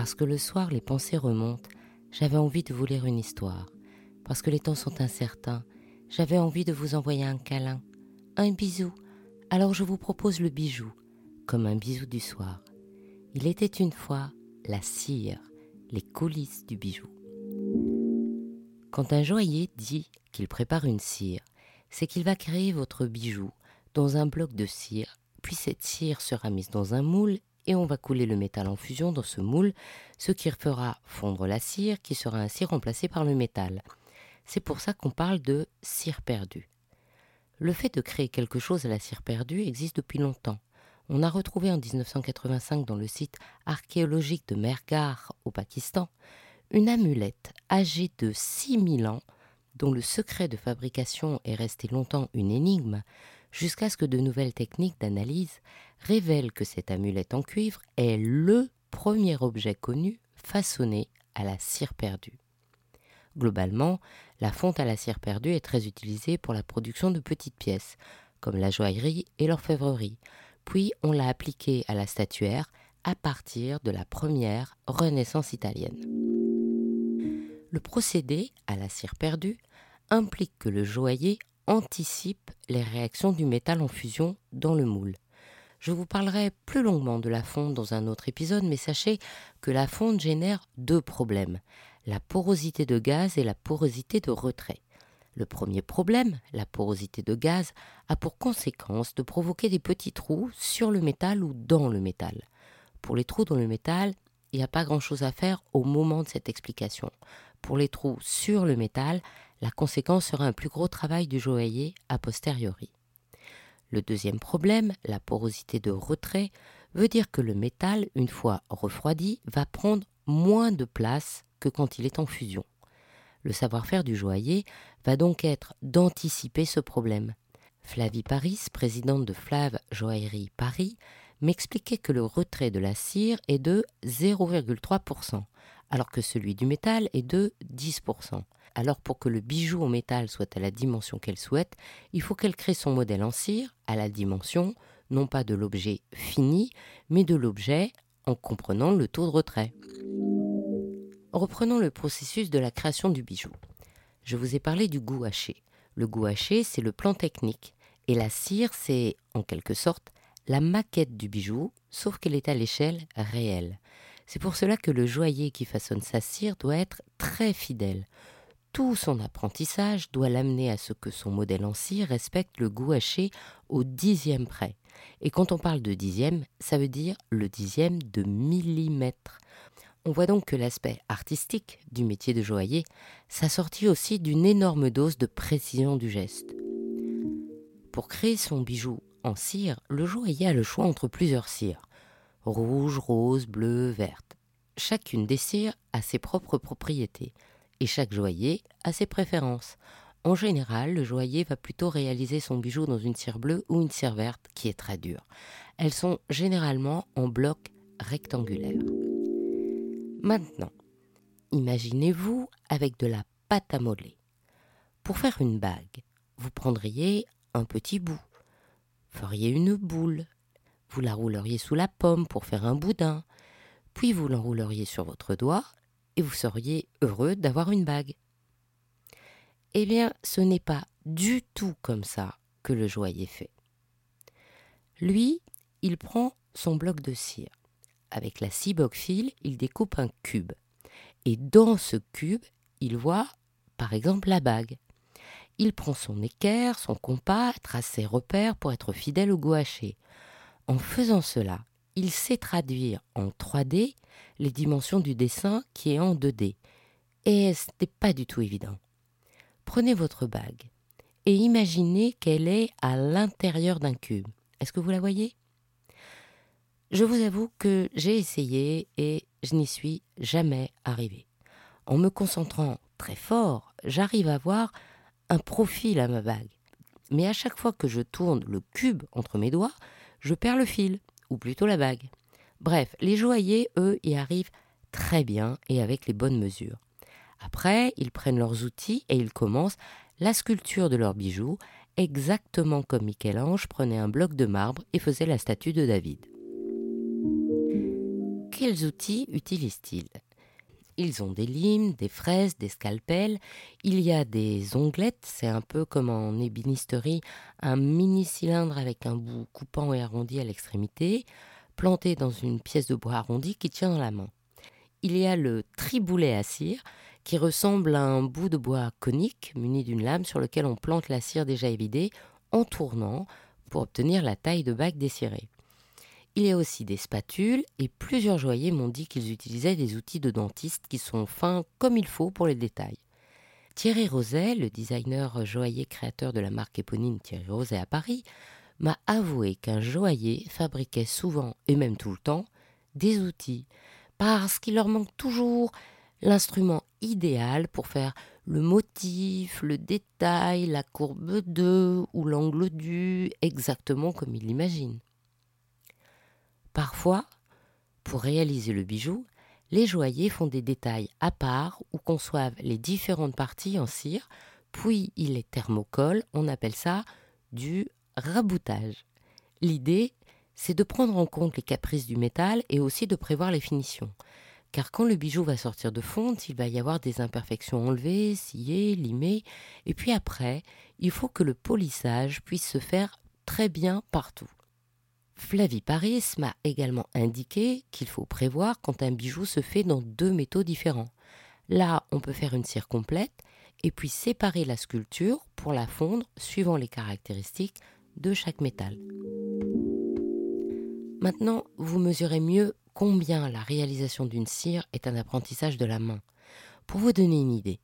Parce que le soir, les pensées remontent, j'avais envie de vous lire une histoire. Parce que les temps sont incertains, j'avais envie de vous envoyer un câlin, un bisou. Alors je vous propose le bijou, comme un bisou du soir. Il était une fois la cire, les coulisses du bijou. Quand un joaillier dit qu'il prépare une cire, c'est qu'il va créer votre bijou dans un bloc de cire, puis cette cire sera mise dans un moule et on va couler le métal en fusion dans ce moule, ce qui fera fondre la cire qui sera ainsi remplacée par le métal. C'est pour ça qu'on parle de cire perdue. Le fait de créer quelque chose à la cire perdue existe depuis longtemps. On a retrouvé en 1985 dans le site archéologique de Mergar au Pakistan une amulette âgée de 6000 ans dont le secret de fabrication est resté longtemps une énigme, jusqu'à ce que de nouvelles techniques d'analyse révèlent que cette amulette en cuivre est le premier objet connu façonné à la cire perdue. Globalement, la fonte à la cire perdue est très utilisée pour la production de petites pièces, comme la joaillerie et l'orfèvrerie, puis on l'a appliquée à la statuaire à partir de la première Renaissance italienne. Le procédé à la cire perdue implique que le joaillier anticipe les réactions du métal en fusion dans le moule. Je vous parlerai plus longuement de la fonte dans un autre épisode, mais sachez que la fonte génère deux problèmes, la porosité de gaz et la porosité de retrait. Le premier problème, la porosité de gaz, a pour conséquence de provoquer des petits trous sur le métal ou dans le métal. Pour les trous dans le métal, il n'y a pas grand-chose à faire au moment de cette explication. Pour les trous sur le métal, la conséquence sera un plus gros travail du joaillier a posteriori. Le deuxième problème, la porosité de retrait, veut dire que le métal, une fois refroidi, va prendre moins de place que quand il est en fusion. Le savoir-faire du joaillier va donc être d'anticiper ce problème. Flavie Paris, présidente de Flave Joaillerie Paris, m'expliquait que le retrait de la cire est de 0,3%, alors que celui du métal est de 10%. Alors pour que le bijou en métal soit à la dimension qu'elle souhaite, il faut qu'elle crée son modèle en cire à la dimension non pas de l'objet fini, mais de l'objet en comprenant le taux de retrait. Reprenons le processus de la création du bijou. Je vous ai parlé du gouaché. Le gouaché, c'est le plan technique, et la cire, c'est, en quelque sorte, la maquette du bijou, sauf qu'elle est à l'échelle réelle. C'est pour cela que le joaillier qui façonne sa cire doit être très fidèle. Tout son apprentissage doit l'amener à ce que son modèle en cire respecte le goût haché au dixième près. Et quand on parle de dixième, ça veut dire le dixième de millimètre. On voit donc que l'aspect artistique du métier de joaillier s'assortit aussi d'une énorme dose de précision du geste. Pour créer son bijou en cire, le joaillier a le choix entre plusieurs cires rouge, rose, bleu, verte. Chacune des cires a ses propres propriétés et chaque joaillier a ses préférences. En général, le joaillier va plutôt réaliser son bijou dans une cire bleue ou une cire verte qui est très dure. Elles sont généralement en bloc rectangulaire. Maintenant, imaginez-vous avec de la pâte à modeler. Pour faire une bague, vous prendriez un petit bout, feriez une boule, vous la rouleriez sous la pomme pour faire un boudin, puis vous l'enrouleriez sur votre doigt et vous seriez heureux d'avoir une bague. Eh bien, ce n'est pas du tout comme ça que le joaillier fait. Lui, il prend son bloc de cire. Avec la scie fil, il découpe un cube. Et dans ce cube, il voit, par exemple, la bague. Il prend son équerre, son compas, trace ses repères pour être fidèle au gouaché. En faisant cela, il sait traduire en 3D les dimensions du dessin qui est en 2D. Et ce n'est pas du tout évident. Prenez votre bague et imaginez qu'elle est à l'intérieur d'un cube. Est-ce que vous la voyez? Je vous avoue que j'ai essayé et je n'y suis jamais arrivé. En me concentrant très fort, j'arrive à voir un profil à ma bague. Mais à chaque fois que je tourne le cube entre mes doigts, je perds le fil, ou plutôt la bague. Bref, les joailliers, eux, y arrivent très bien et avec les bonnes mesures. Après, ils prennent leurs outils et ils commencent la sculpture de leurs bijoux, exactement comme Michel-Ange prenait un bloc de marbre et faisait la statue de David. Quels outils utilisent-ils Ils ont des limes, des fraises, des scalpels. Il y a des onglettes, c'est un peu comme en ébénisterie, un mini cylindre avec un bout coupant et arrondi à l'extrémité, planté dans une pièce de bois arrondi qui tient dans la main. Il y a le triboulet à cire, qui ressemble à un bout de bois conique muni d'une lame sur lequel on plante la cire déjà évidée en tournant pour obtenir la taille de bague désirée. Il y a aussi des spatules et plusieurs joailliers m'ont dit qu'ils utilisaient des outils de dentiste qui sont fins comme il faut pour les détails. Thierry Roset, le designer joaillier créateur de la marque éponyme Thierry Roset à Paris, m'a avoué qu'un joaillier fabriquait souvent, et même tout le temps, des outils, parce qu'il leur manque toujours l'instrument idéal pour faire le motif, le détail, la courbe de ou l'angle du, exactement comme il l'imagine. Parfois, pour réaliser le bijou, les joailliers font des détails à part ou conçoivent les différentes parties en cire, puis ils les thermocollent, on appelle ça du raboutage. L'idée, c'est de prendre en compte les caprices du métal et aussi de prévoir les finitions. Car quand le bijou va sortir de fonte, il va y avoir des imperfections enlevées, sciées, limées, et puis après, il faut que le polissage puisse se faire très bien partout. Flavie Paris m'a également indiqué qu'il faut prévoir quand un bijou se fait dans deux métaux différents. Là, on peut faire une cire complète et puis séparer la sculpture pour la fondre suivant les caractéristiques de chaque métal. Maintenant, vous mesurez mieux combien la réalisation d'une cire est un apprentissage de la main. Pour vous donner une idée,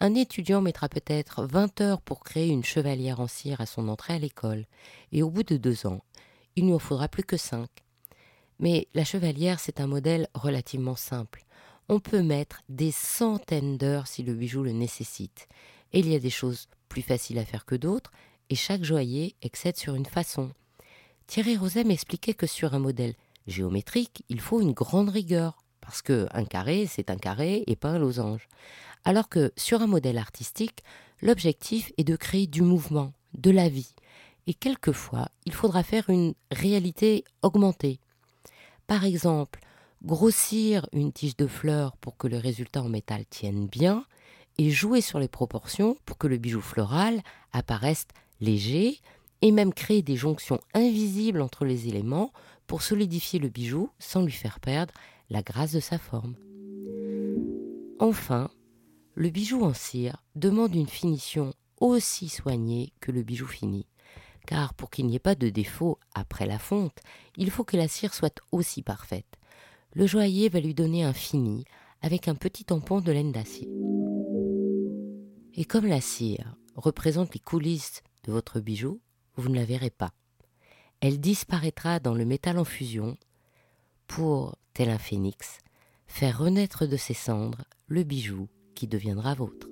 un étudiant mettra peut-être 20 heures pour créer une chevalière en cire à son entrée à l'école, et au bout de deux ans, il ne en faudra plus que cinq. Mais la chevalière, c'est un modèle relativement simple. On peut mettre des centaines d'heures si le bijou le nécessite. Et il y a des choses plus faciles à faire que d'autres, et chaque joaillier excède sur une façon. Thierry Roset m'expliquait que sur un modèle géométrique, il faut une grande rigueur, parce que un carré, c'est un carré et pas un losange. Alors que sur un modèle artistique, l'objectif est de créer du mouvement, de la vie. Et quelquefois, il faudra faire une réalité augmentée. Par exemple, grossir une tige de fleurs pour que le résultat en métal tienne bien, et jouer sur les proportions pour que le bijou floral apparaisse léger, et même créer des jonctions invisibles entre les éléments pour solidifier le bijou sans lui faire perdre la grâce de sa forme. Enfin, le bijou en cire demande une finition aussi soignée que le bijou fini, car pour qu'il n'y ait pas de défaut après la fonte, il faut que la cire soit aussi parfaite. Le joaillier va lui donner un fini avec un petit tampon de laine d'acier. Et comme la cire représente les coulisses de votre bijou, vous ne la verrez pas elle disparaîtra dans le métal en fusion pour, tel un phénix, faire renaître de ses cendres le bijou qui deviendra vôtre.